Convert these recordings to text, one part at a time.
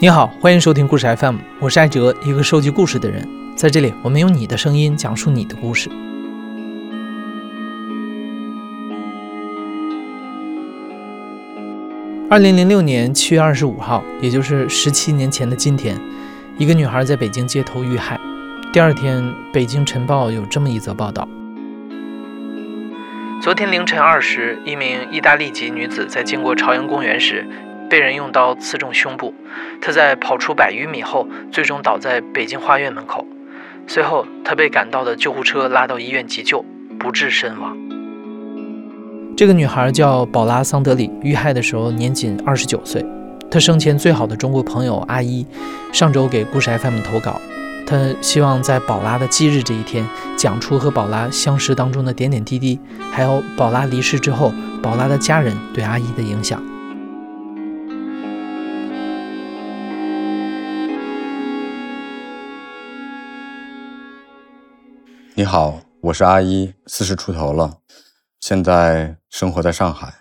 你好，欢迎收听故事 FM，我是艾哲，一个收集故事的人。在这里，我们用你的声音讲述你的故事。二零零六年七月二十五号，也就是十七年前的今天，一个女孩在北京街头遇害。第二天，《北京晨报》有这么一则报道：昨天凌晨二时，一名意大利籍女子在经过朝阳公园时。被人用刀刺中胸部，他在跑出百余米后，最终倒在北京花苑门口。随后，他被赶到的救护车拉到医院急救，不治身亡。这个女孩叫宝拉·桑德里，遇害的时候年仅二十九岁。她生前最好的中国朋友阿一，上周给故事 FM 投稿，她希望在宝拉的忌日这一天，讲出和宝拉相识当中的点点滴滴，还有宝拉离世之后，宝拉的家人对阿一的影响。你好，我是阿一，四十出头了，现在生活在上海。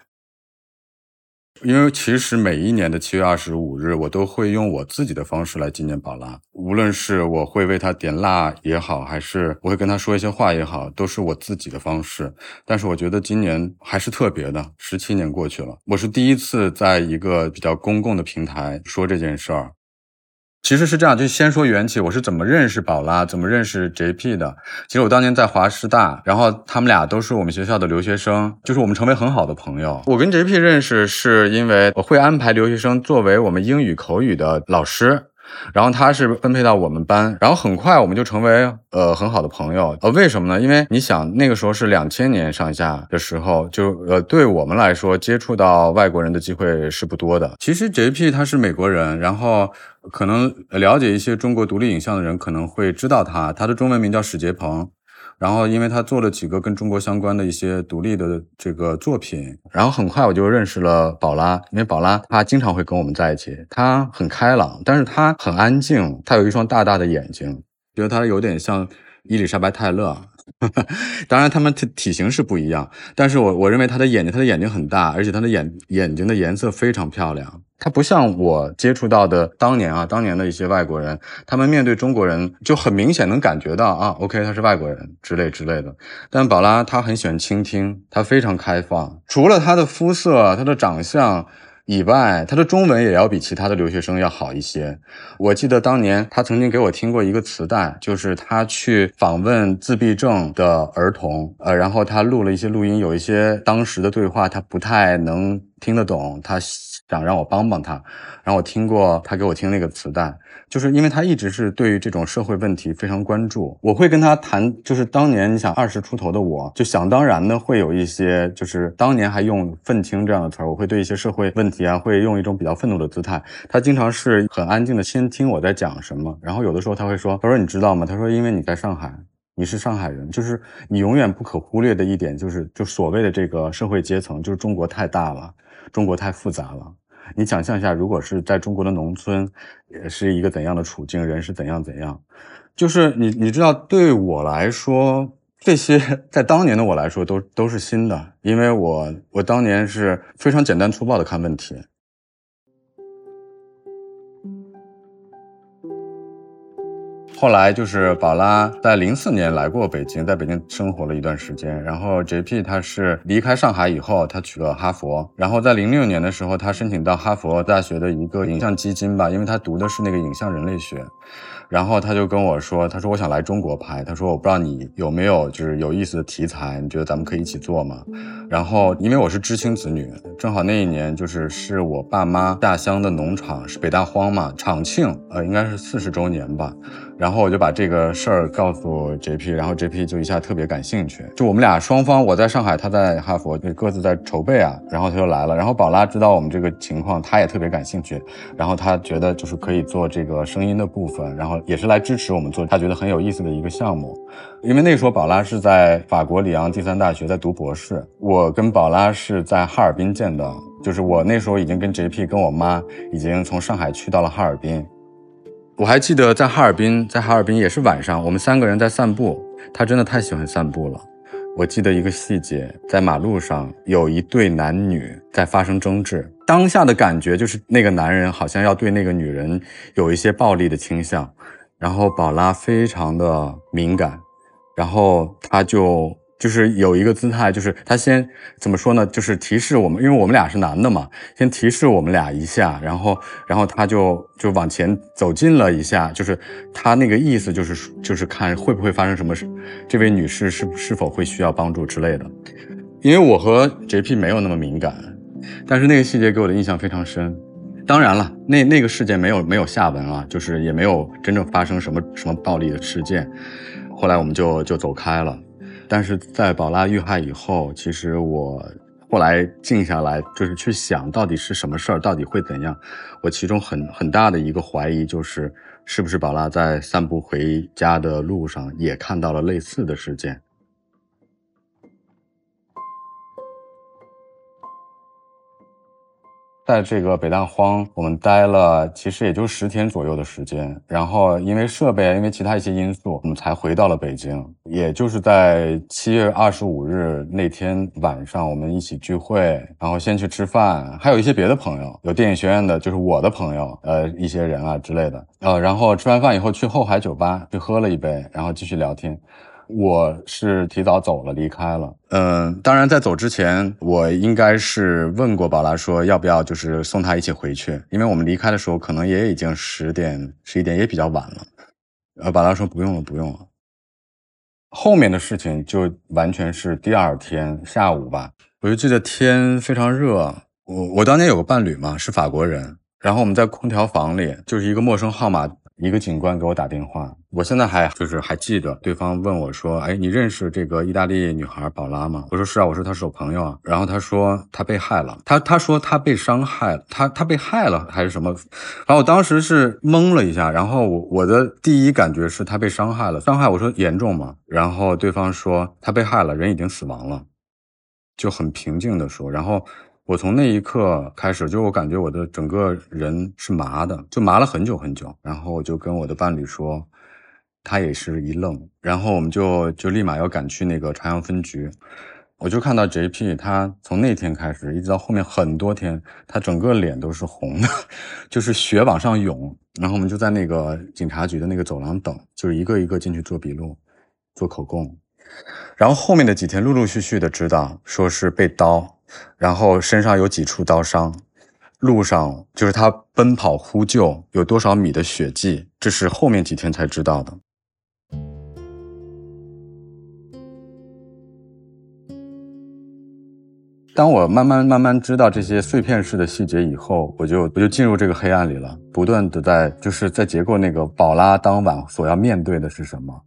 因为其实每一年的七月二十五日，我都会用我自己的方式来纪念宝拉。无论是我会为她点蜡也好，还是我会跟她说一些话也好，都是我自己的方式。但是我觉得今年还是特别的，十七年过去了，我是第一次在一个比较公共的平台说这件事儿。其实是这样，就先说缘起，我是怎么认识宝拉，怎么认识 JP 的。其实我当年在华师大，然后他们俩都是我们学校的留学生，就是我们成为很好的朋友。我跟 JP 认识是因为我会安排留学生作为我们英语口语的老师。然后他是分配到我们班，然后很快我们就成为呃很好的朋友。呃，为什么呢？因为你想那个时候是两千年上下的时候，就呃对我们来说接触到外国人的机会是不多的。其实 JP 他是美国人，然后可能了解一些中国独立影像的人可能会知道他，他的中文名叫史杰鹏。然后，因为他做了几个跟中国相关的一些独立的这个作品，然后很快我就认识了宝拉。因为宝拉她经常会跟我们在一起，她很开朗，但是她很安静，她有一双大大的眼睛，觉得她有点像伊丽莎白泰勒。当然，他们体体型是不一样，但是我我认为她的眼睛，她的眼睛很大，而且她的眼眼睛的颜色非常漂亮。他不像我接触到的当年啊，当年的一些外国人，他们面对中国人就很明显能感觉到啊，OK，他是外国人之类之类的。但宝拉她很喜欢倾听，她非常开放，除了她的肤色，她的长相。以外，他的中文也要比其他的留学生要好一些。我记得当年他曾经给我听过一个磁带，就是他去访问自闭症的儿童，呃，然后他录了一些录音，有一些当时的对话他不太能听得懂，他想让我帮帮他。然后我听过他给我听那个磁带。就是因为他一直是对于这种社会问题非常关注，我会跟他谈，就是当年你想二十出头的我，就想当然的会有一些，就是当年还用愤青这样的词儿，我会对一些社会问题啊，会用一种比较愤怒的姿态。他经常是很安静的先听我在讲什么，然后有的时候他会说，他说你知道吗？他说因为你在上海，你是上海人，就是你永远不可忽略的一点就是，就所谓的这个社会阶层，就是中国太大了，中国太复杂了。你想象一下，如果是在中国的农村，也是一个怎样的处境？人是怎样怎样？就是你，你知道，对我来说，这些在当年的我来说都都是新的，因为我我当年是非常简单粗暴的看问题。后来就是宝拉在零四年来过北京，在北京生活了一段时间。然后 JP 他是离开上海以后，他去了哈佛。然后在零六年的时候，他申请到哈佛大学的一个影像基金吧，因为他读的是那个影像人类学。然后他就跟我说：“他说我想来中国拍，他说我不知道你有没有就是有意思的题材，你觉得咱们可以一起做吗？”然后因为我是知青子女，正好那一年就是是我爸妈下乡的农场是北大荒嘛，厂庆，呃，应该是四十周年吧。然后我就把这个事儿告诉 JP，然后 JP 就一下特别感兴趣。就我们俩双方，我在上海，他在哈佛，就各自在筹备啊。然后他就来了。然后宝拉知道我们这个情况，他也特别感兴趣。然后他觉得就是可以做这个声音的部分，然后也是来支持我们做他觉得很有意思的一个项目。因为那时候宝拉是在法国里昂第三大学在读博士，我跟宝拉是在哈尔滨见的。就是我那时候已经跟 JP 跟我妈已经从上海去到了哈尔滨。我还记得在哈尔滨，在哈尔滨也是晚上，我们三个人在散步。他真的太喜欢散步了，我记得一个细节，在马路上有一对男女在发生争执，当下的感觉就是那个男人好像要对那个女人有一些暴力的倾向，然后宝拉非常的敏感，然后他就。就是有一个姿态，就是他先怎么说呢？就是提示我们，因为我们俩是男的嘛，先提示我们俩一下，然后，然后他就就往前走近了一下，就是他那个意思就是就是看会不会发生什么事，这位女士是是否会需要帮助之类的。因为我和 JP 没有那么敏感，但是那个细节给我的印象非常深。当然了，那那个事件没有没有下文啊，就是也没有真正发生什么什么暴力的事件。后来我们就就走开了。但是在宝拉遇害以后，其实我后来静下来，就是去想到底是什么事儿，到底会怎样。我其中很很大的一个怀疑就是，是不是宝拉在散步回家的路上也看到了类似的事件。在这个北大荒，我们待了其实也就十天左右的时间，然后因为设备，因为其他一些因素，我们才回到了北京。也就是在七月二十五日那天晚上，我们一起聚会，然后先去吃饭，还有一些别的朋友，有电影学院的，就是我的朋友，呃，一些人啊之类的，呃，然后吃完饭以后去后海酒吧去喝了一杯，然后继续聊天。我是提早走了，离开了。嗯，当然在走之前，我应该是问过宝拉说要不要就是送她一起回去，因为我们离开的时候可能也已经十点十一点，也比较晚了。呃，宝拉说不用了，不用了。后面的事情就完全是第二天下午吧，我就记得天非常热。我我当年有个伴侣嘛，是法国人，然后我们在空调房里，就是一个陌生号码。一个警官给我打电话，我现在还就是还记得，对方问我说：“哎，你认识这个意大利女孩宝拉吗？”我说：“是啊。”我说：“她是我朋友啊。”然后他说：“她被害了。”他他说他被伤害了，他他被害了还是什么？然后我当时是懵了一下，然后我我的第一感觉是他被伤害了，伤害我说严重吗？然后对方说他被害了，人已经死亡了，就很平静的说，然后。我从那一刻开始，就我感觉我的整个人是麻的，就麻了很久很久。然后我就跟我的伴侣说，他也是一愣。然后我们就就立马要赶去那个朝阳分局。我就看到 JP，他从那天开始一直到后面很多天，他整个脸都是红的，就是血往上涌。然后我们就在那个警察局的那个走廊等，就是一个一个进去做笔录、做口供。然后后面的几天，陆陆续续的知道说是被刀。然后身上有几处刀伤，路上就是他奔跑呼救有多少米的血迹，这是后面几天才知道的。当我慢慢慢慢知道这些碎片式的细节以后，我就我就进入这个黑暗里了，不断的在就是在结构那个宝拉当晚所要面对的是什么，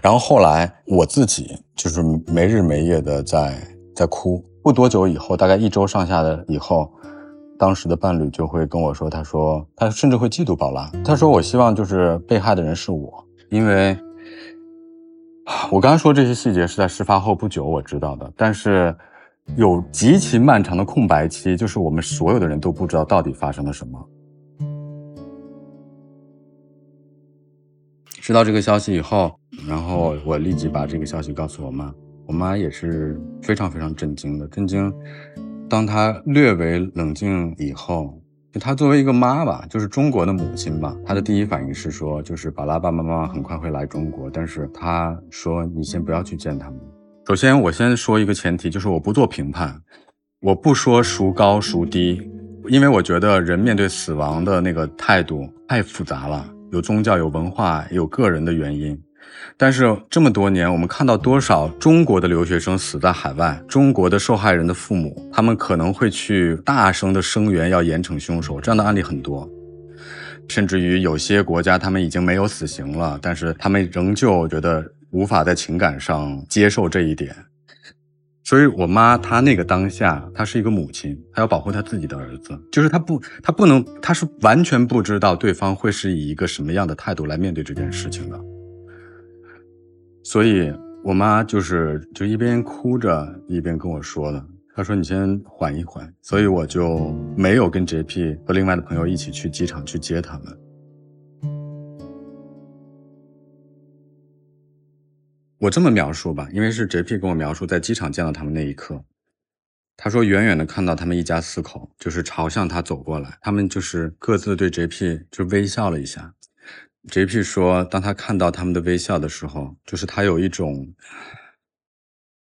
然后后来我自己就是没日没夜的在在哭。不多久以后，大概一周上下的以后，当时的伴侣就会跟我说：“他说他甚至会嫉妒宝拉。他说我希望就是被害的人是我，因为我刚刚说这些细节是在事发后不久我知道的，但是有极其漫长的空白期，就是我们所有的人都不知道到底发生了什么。知道这个消息以后，然后我立即把这个消息告诉我妈。”我妈也是非常非常震惊的，震惊。当她略微冷静以后，就她作为一个妈吧，就是中国的母亲吧，她的第一反应是说，就是宝拉爸爸妈妈很快会来中国，但是她说你先不要去见他们。首先，我先说一个前提，就是我不做评判，我不说孰高孰低，因为我觉得人面对死亡的那个态度太复杂了，有宗教，有文化，有个人的原因。但是这么多年，我们看到多少中国的留学生死在海外，中国的受害人的父母，他们可能会去大声的声援要严惩凶手，这样的案例很多。甚至于有些国家，他们已经没有死刑了，但是他们仍旧觉得无法在情感上接受这一点。所以，我妈她那个当下，她是一个母亲，她要保护她自己的儿子，就是她不，她不能，她是完全不知道对方会是以一个什么样的态度来面对这件事情的。所以，我妈就是就一边哭着一边跟我说的。她说：“你先缓一缓。”所以我就没有跟 JP 和另外的朋友一起去机场去接他们。我这么描述吧，因为是 JP 跟我描述在机场见到他们那一刻，他说远远的看到他们一家四口就是朝向他走过来，他们就是各自对 JP 就微笑了一下。JP 说，当他看到他们的微笑的时候，就是他有一种，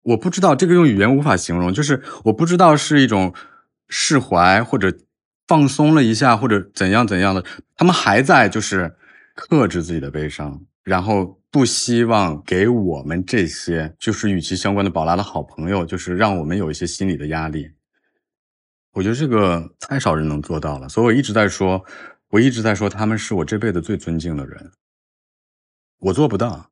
我不知道这个用语言无法形容，就是我不知道是一种释怀或者放松了一下或者怎样怎样的，他们还在就是克制自己的悲伤，然后不希望给我们这些就是与其相关的宝拉的好朋友，就是让我们有一些心理的压力。我觉得这个太少人能做到了，所以我一直在说。我一直在说他们是我这辈子最尊敬的人，我做不到。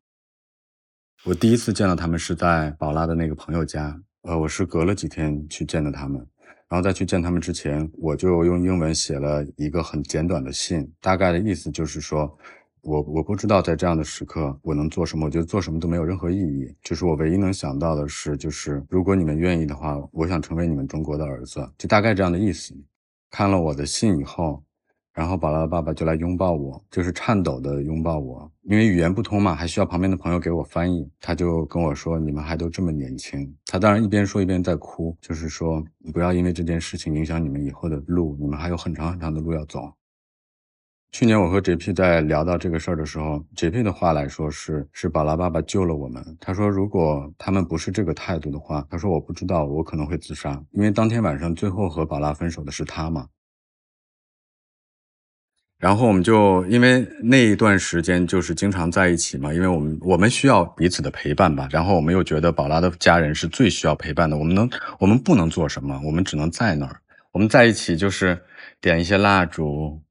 我第一次见到他们是在宝拉的那个朋友家，呃，我是隔了几天去见的他们，然后在去见他们之前，我就用英文写了一个很简短的信，大概的意思就是说，我我不知道在这样的时刻我能做什么，我觉得做什么都没有任何意义，就是我唯一能想到的是，就是如果你们愿意的话，我想成为你们中国的儿子，就大概这样的意思。看了我的信以后。然后宝拉的爸爸就来拥抱我，就是颤抖的拥抱我，因为语言不通嘛，还需要旁边的朋友给我翻译。他就跟我说：“你们还都这么年轻。”他当然一边说一边在哭，就是说你不要因为这件事情影响你们以后的路，你们还有很长很长的路要走。去年我和 JP 在聊到这个事儿的时候，JP 的话来说是是宝拉爸爸救了我们。他说如果他们不是这个态度的话，他说我不知道我可能会自杀，因为当天晚上最后和宝拉分手的是他嘛。然后我们就因为那一段时间就是经常在一起嘛，因为我们我们需要彼此的陪伴吧。然后我们又觉得宝拉的家人是最需要陪伴的。我们能，我们不能做什么，我们只能在那儿。我们在一起就是点一些蜡烛，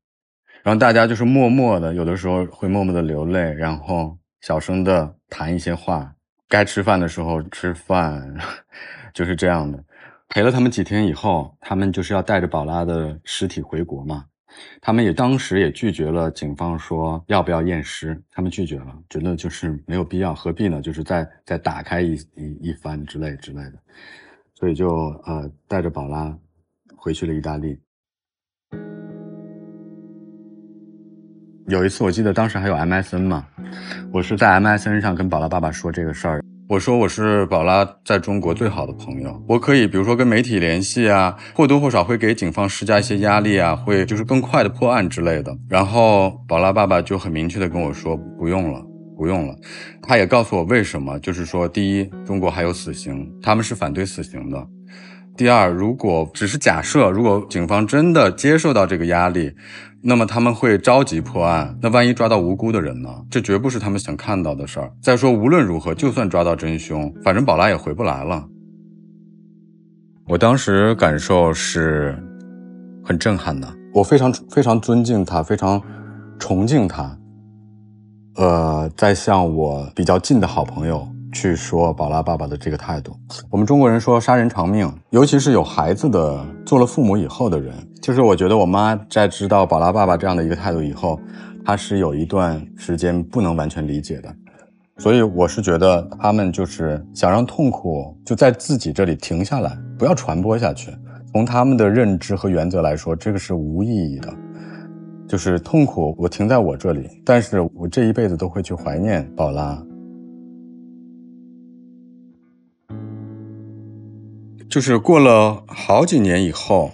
然后大家就是默默的，有的时候会默默的流泪，然后小声的谈一些话。该吃饭的时候吃饭，就是这样的。陪了他们几天以后，他们就是要带着宝拉的尸体回国嘛。他们也当时也拒绝了警方说要不要验尸，他们拒绝了，觉得就是没有必要，何必呢？就是再再打开一一一番之类之类的，所以就呃带着宝拉回去了意大利。有一次我记得当时还有 MSN 嘛，我是在 MSN 上跟宝拉爸爸说这个事儿。我说我是宝拉在中国最好的朋友，我可以比如说跟媒体联系啊，或多或少会给警方施加一些压力啊，会就是更快的破案之类的。然后宝拉爸爸就很明确的跟我说不用了，不用了。他也告诉我为什么，就是说第一，中国还有死刑，他们是反对死刑的。第二，如果只是假设，如果警方真的接受到这个压力。那么他们会着急破案，那万一抓到无辜的人呢？这绝不是他们想看到的事儿。再说，无论如何，就算抓到真凶，反正宝拉也回不来了。我当时感受是很震撼的，我非常非常尊敬他，非常崇敬他。呃，在向我比较近的好朋友。去说宝拉爸爸的这个态度，我们中国人说杀人偿命，尤其是有孩子的做了父母以后的人，就是我觉得我妈在知道宝拉爸爸这样的一个态度以后，她是有一段时间不能完全理解的，所以我是觉得他们就是想让痛苦就在自己这里停下来，不要传播下去。从他们的认知和原则来说，这个是无意义的，就是痛苦我停在我这里，但是我这一辈子都会去怀念宝拉。就是过了好几年以后，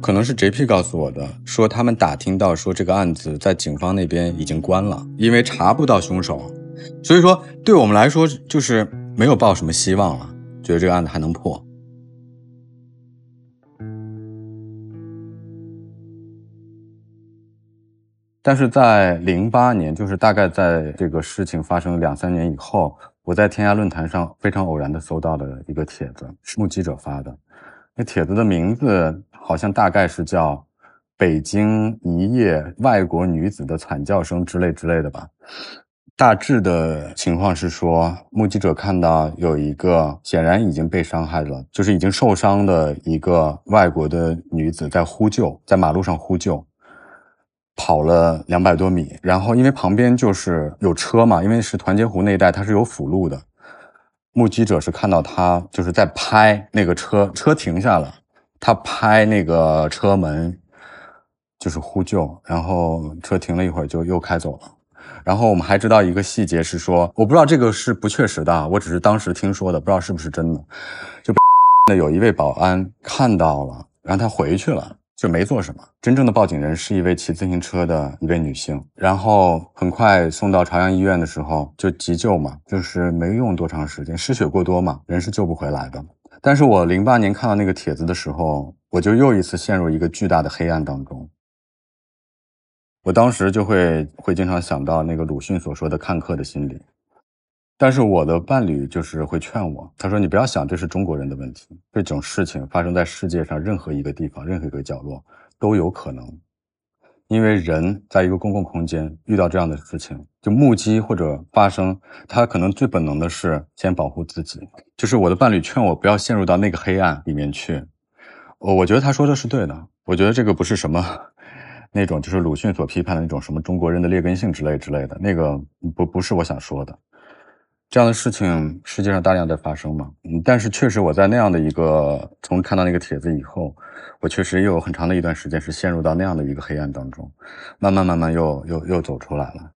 可能是 JP 告诉我的，说他们打听到说这个案子在警方那边已经关了，因为查不到凶手，所以说对我们来说就是没有抱什么希望了，觉得这个案子还能破。但是在零八年，就是大概在这个事情发生两三年以后。我在天涯论坛上非常偶然的搜到了一个帖子，目击者发的。那帖子的名字好像大概是叫《北京一夜外国女子的惨叫声》之类之类的吧。大致的情况是说，目击者看到有一个显然已经被伤害了，就是已经受伤的一个外国的女子在呼救，在马路上呼救。跑了两百多米，然后因为旁边就是有车嘛，因为是团结湖那一带，它是有辅路的。目击者是看到他就是在拍那个车，车停下了，他拍那个车门，就是呼救，然后车停了一会儿就又开走了。然后我们还知道一个细节是说，我不知道这个是不确实的，我只是当时听说的，不知道是不是真的。就 那有一位保安看到了，然后他回去了。就没做什么。真正的报警人是一位骑自行车的一位女性，然后很快送到朝阳医院的时候就急救嘛，就是没用多长时间，失血过多嘛，人是救不回来的。但是我零八年看到那个帖子的时候，我就又一次陷入一个巨大的黑暗当中。我当时就会会经常想到那个鲁迅所说的看客的心理。但是我的伴侣就是会劝我，他说：“你不要想这是中国人的问题，这种事情发生在世界上任何一个地方、任何一个角落都有可能。因为人在一个公共空间遇到这样的事情，就目击或者发生，他可能最本能的是先保护自己。就是我的伴侣劝我不要陷入到那个黑暗里面去。我我觉得他说的是对的。我觉得这个不是什么那种就是鲁迅所批判的那种什么中国人的劣根性之类之类的，那个不不是我想说的。”这样的事情世界上大量在发生嘛，嗯，但是确实我在那样的一个从看到那个帖子以后，我确实又有很长的一段时间是陷入到那样的一个黑暗当中，慢慢慢慢又又又走出来了。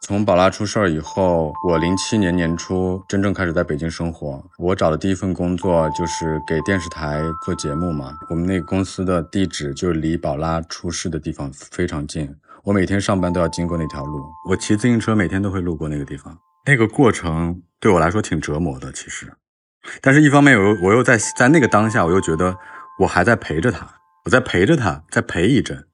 从宝拉出事儿以后，我零七年年初真正开始在北京生活。我找的第一份工作就是给电视台做节目嘛，我们那个公司的地址就离宝拉出事的地方非常近。我每天上班都要经过那条路，我骑自行车每天都会路过那个地方。那个过程对我来说挺折磨的，其实。但是，一方面我又我又在在那个当下，我又觉得我还在陪着他，我在陪着他，在陪一阵。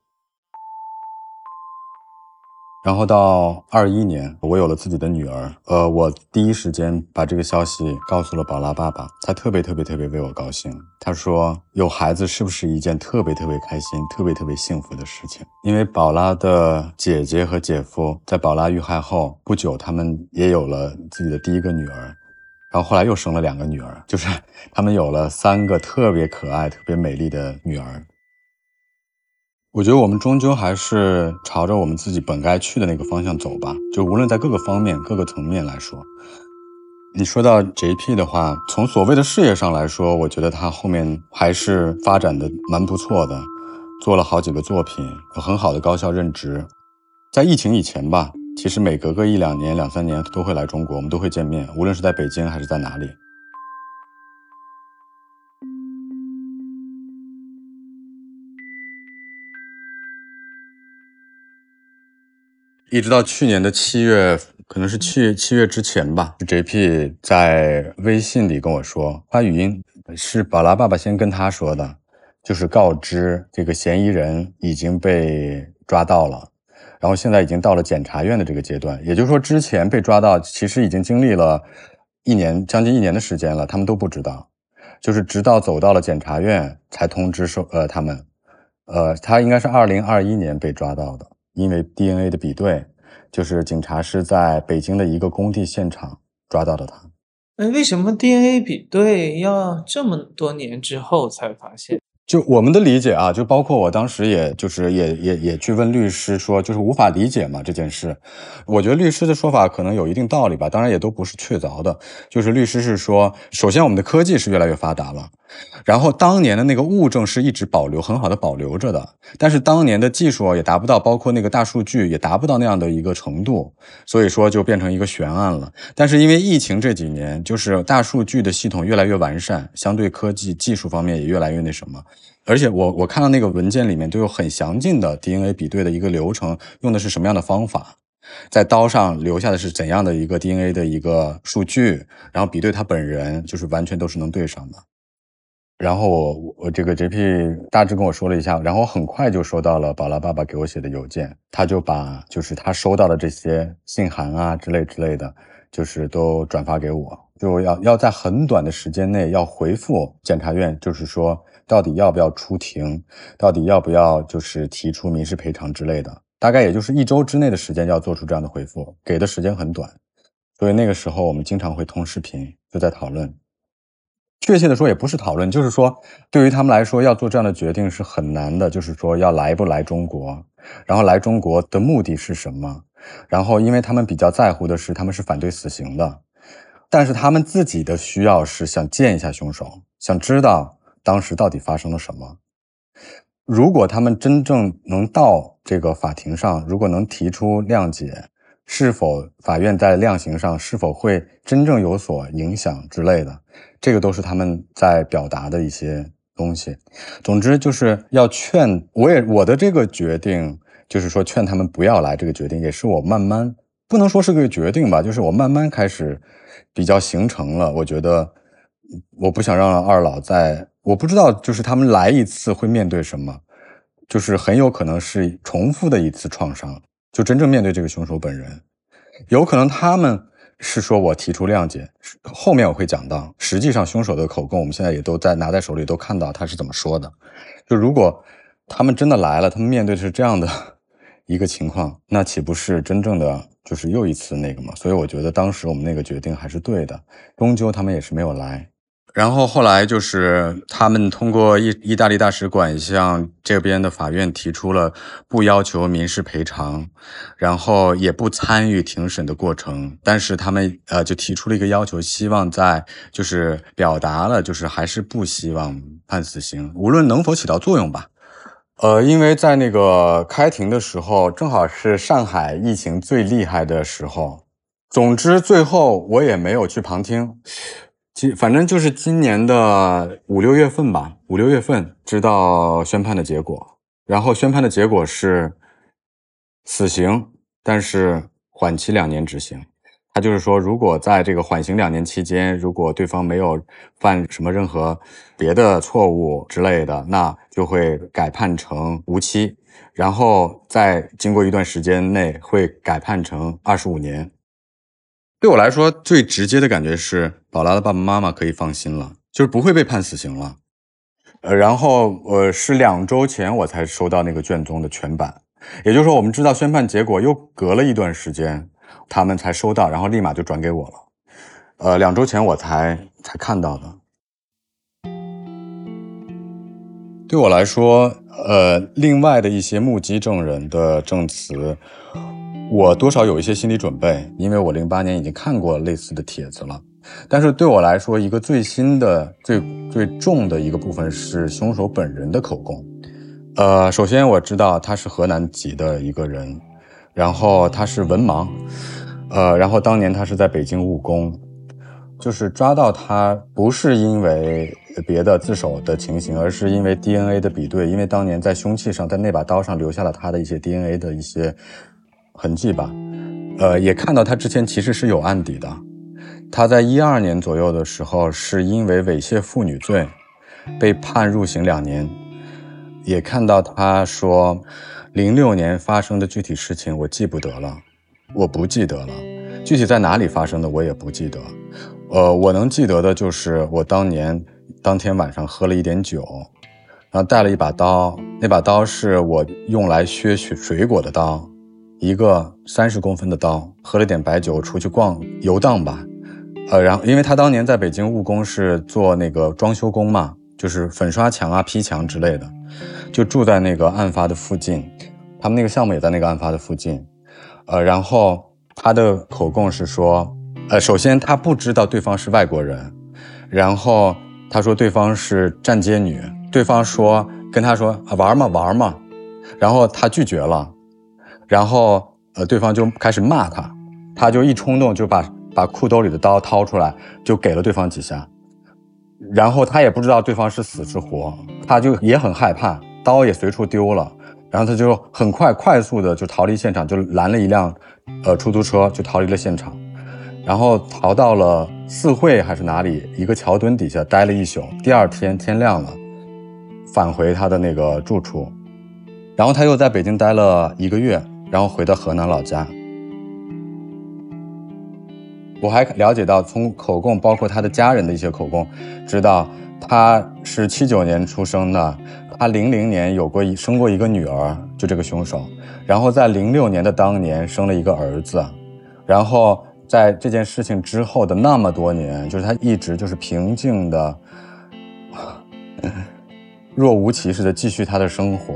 然后到二一年，我有了自己的女儿。呃，我第一时间把这个消息告诉了宝拉爸爸，他特别特别特别为我高兴。他说，有孩子是不是一件特别特别开心、特别特别幸福的事情？因为宝拉的姐姐和姐夫在宝拉遇害后不久，他们也有了自己的第一个女儿，然后后来又生了两个女儿，就是 他们有了三个特别可爱、特别美丽的女儿。我觉得我们终究还是朝着我们自己本该去的那个方向走吧。就无论在各个方面、各个层面来说，你说到 JP 的话，从所谓的事业上来说，我觉得他后面还是发展的蛮不错的，做了好几个作品，有很好的高校任职。在疫情以前吧，其实每隔个一两年、两三年都会来中国，我们都会见面，无论是在北京还是在哪里。一直到去年的七月，可能是七月七月之前吧，JP 在微信里跟我说，发语音是宝拉爸爸先跟他说的，就是告知这个嫌疑人已经被抓到了，然后现在已经到了检察院的这个阶段，也就是说之前被抓到，其实已经经历了一年将近一年的时间了，他们都不知道，就是直到走到了检察院才通知说，呃，他们，呃，他应该是二零二一年被抓到的。因为 DNA 的比对，就是警察是在北京的一个工地现场抓到的他。哎，为什么 DNA 比对要这么多年之后才发现？就我们的理解啊，就包括我当时也就是也也也去问律师说，就是无法理解嘛这件事。我觉得律师的说法可能有一定道理吧，当然也都不是确凿的。就是律师是说，首先我们的科技是越来越发达了，然后当年的那个物证是一直保留很好的保留着的，但是当年的技术也达不到，包括那个大数据也达不到那样的一个程度，所以说就变成一个悬案了。但是因为疫情这几年，就是大数据的系统越来越完善，相对科技技术方面也越来越那什么。而且我我看到那个文件里面都有很详尽的 DNA 比对的一个流程，用的是什么样的方法，在刀上留下的是怎样的一个 DNA 的一个数据，然后比对他本人，就是完全都是能对上的。然后我我这个 JP 大致跟我说了一下，然后很快就收到了宝拉爸爸给我写的邮件，他就把就是他收到的这些信函啊之类之类的，就是都转发给我，就要要在很短的时间内要回复检察院，就是说。到底要不要出庭？到底要不要就是提出民事赔偿之类的？大概也就是一周之内的时间要做出这样的回复，给的时间很短，所以那个时候我们经常会通视频，就在讨论。确切的说，也不是讨论，就是说对于他们来说，要做这样的决定是很难的。就是说要来不来中国，然后来中国的目的是什么？然后因为他们比较在乎的是，他们是反对死刑的，但是他们自己的需要是想见一下凶手，想知道。当时到底发生了什么？如果他们真正能到这个法庭上，如果能提出谅解，是否法院在量刑上是否会真正有所影响之类的，这个都是他们在表达的一些东西。总之就是要劝我也我的这个决定，就是说劝他们不要来。这个决定也是我慢慢不能说是个决定吧，就是我慢慢开始比较形成了。我觉得我不想让二老在。我不知道，就是他们来一次会面对什么，就是很有可能是重复的一次创伤，就真正面对这个凶手本人，有可能他们是说我提出谅解，后面我会讲到，实际上凶手的口供，我们现在也都在拿在手里，都看到他是怎么说的。就如果他们真的来了，他们面对的是这样的一个情况，那岂不是真正的就是又一次那个嘛？所以我觉得当时我们那个决定还是对的，终究他们也是没有来。然后后来就是他们通过意意大利大使馆向这边的法院提出了不要求民事赔偿，然后也不参与庭审的过程，但是他们呃就提出了一个要求，希望在就是表达了就是还是不希望判死刑，无论能否起到作用吧。呃，因为在那个开庭的时候，正好是上海疫情最厉害的时候。总之，最后我也没有去旁听。今反正就是今年的五六月份吧，五六月份知道宣判的结果，然后宣判的结果是死刑，但是缓期两年执行。他就是说，如果在这个缓刑两年期间，如果对方没有犯什么任何别的错误之类的，那就会改判成无期，然后再经过一段时间内会改判成二十五年。对我来说，最直接的感觉是宝拉的爸爸妈妈可以放心了，就是不会被判死刑了。呃，然后呃，是两周前我才收到那个卷宗的全版，也就是说，我们知道宣判结果又隔了一段时间，他们才收到，然后立马就转给我了。呃，两周前我才才看到的。对我来说，呃，另外的一些目击证人的证词。我多少有一些心理准备，因为我零八年已经看过类似的帖子了。但是对我来说，一个最新的、最最重的一个部分是凶手本人的口供。呃，首先我知道他是河南籍的一个人，然后他是文盲，呃，然后当年他是在北京务工，就是抓到他不是因为别的自首的情形，而是因为 DNA 的比对，因为当年在凶器上，在那把刀上留下了他的一些 DNA 的一些。痕迹吧，呃，也看到他之前其实是有案底的。他在一二年左右的时候，是因为猥亵妇女罪被判入刑两年。也看到他说，零六年发生的具体事情我记不得了，我不记得了，具体在哪里发生的我也不记得。呃，我能记得的就是我当年当天晚上喝了一点酒，然后带了一把刀，那把刀是我用来削水水果的刀。一个三十公分的刀，喝了点白酒，出去逛游荡吧。呃，然后因为他当年在北京务工是做那个装修工嘛，就是粉刷墙啊、劈墙之类的，就住在那个案发的附近。他们那个项目也在那个案发的附近。呃，然后他的口供是说，呃，首先他不知道对方是外国人，然后他说对方是站街女，对方说跟他说啊玩嘛玩嘛，然后他拒绝了。然后，呃，对方就开始骂他，他就一冲动就把把裤兜里的刀掏出来，就给了对方几下。然后他也不知道对方是死是活，他就也很害怕，刀也随处丢了。然后他就很快快速的就逃离现场，就拦了一辆，呃，出租车就逃离了现场，然后逃到了四惠还是哪里一个桥墩底下待了一宿。第二天天亮了，返回他的那个住处，然后他又在北京待了一个月。然后回到河南老家，我还了解到，从口供，包括他的家人的一些口供，知道他是七九年出生的，他零零年有过一生过一个女儿，就这个凶手，然后在零六年的当年生了一个儿子，然后在这件事情之后的那么多年，就是他一直就是平静的，若无其事的继续他的生活。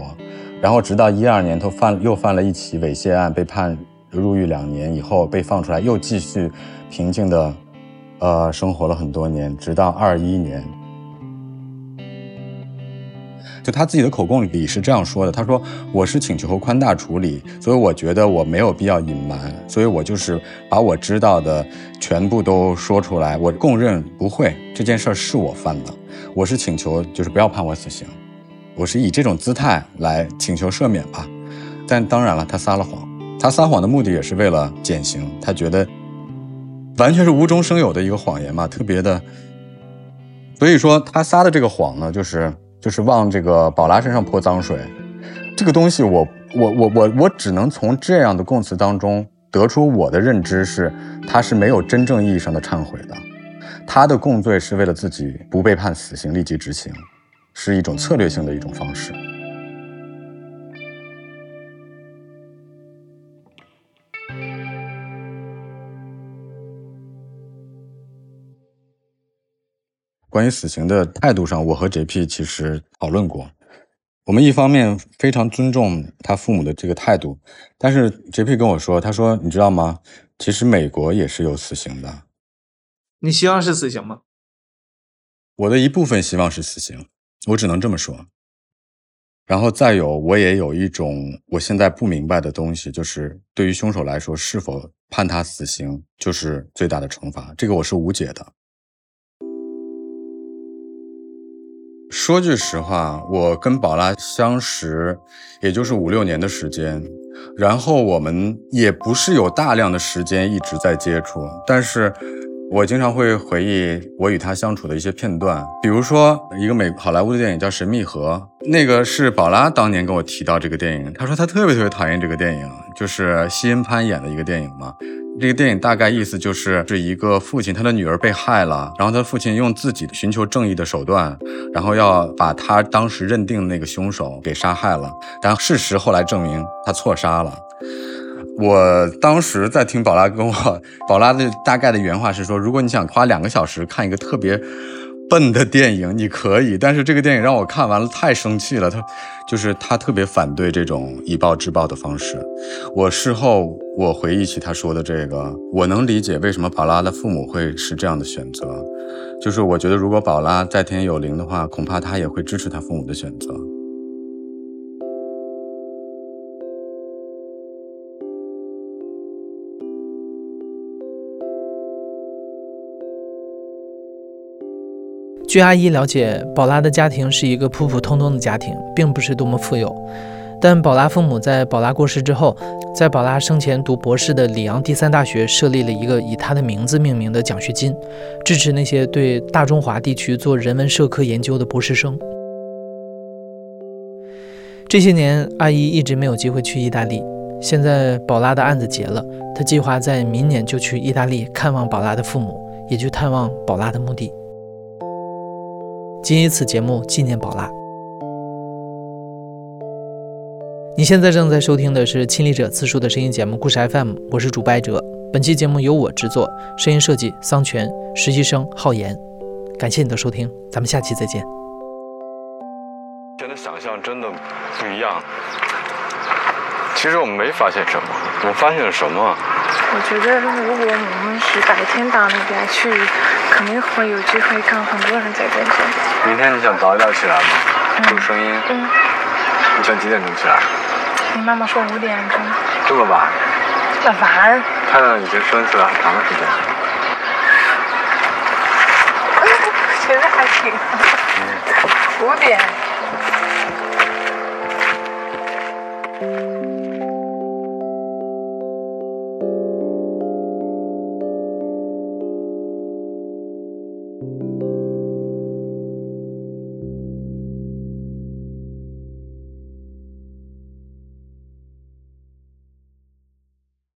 然后直到一二年，他犯又犯了一起猥亵案，被判入狱两年以后被放出来，又继续平静的，呃，生活了很多年，直到二一年。就他自己的口供里是这样说的：“他说我是请求宽大处理，所以我觉得我没有必要隐瞒，所以我就是把我知道的全部都说出来。我供认不会这件事儿是我犯的，我是请求就是不要判我死刑，我是以这种姿态来请求赦免吧。但当然了，他撒了谎，他撒谎的目的也是为了减刑，他觉得完全是无中生有的一个谎言嘛，特别的。所以说他撒的这个谎呢，就是就是往这个宝拉身上泼脏水，这个东西我我我我我只能从这样的供词当中得出我的认知是，他是没有真正意义上的忏悔的，他的供罪是为了自己不被判死刑立即执行，是一种策略性的一种方式。关于死刑的态度上，我和 JP 其实讨论过。我们一方面非常尊重他父母的这个态度，但是 JP 跟我说，他说：“你知道吗？其实美国也是有死刑的。”你希望是死刑吗？我的一部分希望是死刑，我只能这么说。然后再有，我也有一种我现在不明白的东西，就是对于凶手来说，是否判他死刑就是最大的惩罚？这个我是无解的。说句实话，我跟宝拉相识，也就是五六年的时间，然后我们也不是有大量的时间一直在接触，但是我经常会回忆我与他相处的一些片段，比如说一个美好莱坞的电影叫《神秘河》，那个是宝拉当年跟我提到这个电影，他说他特别特别讨厌这个电影，就是西恩潘演的一个电影嘛。这个电影大概意思就是，是一个父亲，他的女儿被害了，然后他父亲用自己的寻求正义的手段，然后要把他当时认定的那个凶手给杀害了。但事实后来证明他错杀了。我当时在听宝拉跟我，宝拉的大概的原话是说，如果你想花两个小时看一个特别。笨的电影你可以，但是这个电影让我看完了太生气了。他就是他特别反对这种以暴制暴的方式。我事后我回忆起他说的这个，我能理解为什么宝拉的父母会是这样的选择。就是我觉得如果宝拉在天有灵的话，恐怕他也会支持他父母的选择。据阿姨了解，宝拉的家庭是一个普普通通的家庭，并不是多么富有。但宝拉父母在宝拉过世之后，在宝拉生前读博士的里昂第三大学设立了一个以她的名字命名的奖学金，支持那些对大中华地区做人文社科研究的博士生。这些年，阿姨一直没有机会去意大利。现在宝拉的案子结了，她计划在明年就去意大利看望宝拉的父母，也去探望宝拉的墓地。仅以此节目纪念宝拉。你现在正在收听的是亲历者自述的声音节目《故事 FM》，我是主播哲。本期节目由我制作，声音设计桑泉，实习生浩言。感谢你的收听，咱们下期再见。真的想象真的不一样。其实我们没发现什么，我们发现了什么？我觉得如果我们是白天到那边去，肯定会有机会看很多人在这边。明天你想早一点起来吗？有声音。嗯。你想几点钟起来？你妈妈说五点钟。这么晚？那晚。太阳已经升起来很长的时间。觉得还挺。五点。